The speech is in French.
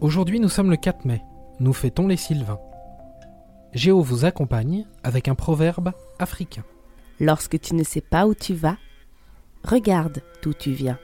Aujourd'hui nous sommes le 4 mai, nous fêtons les Sylvains. Géo vous accompagne avec un proverbe africain. Lorsque tu ne sais pas où tu vas, regarde d'où tu viens.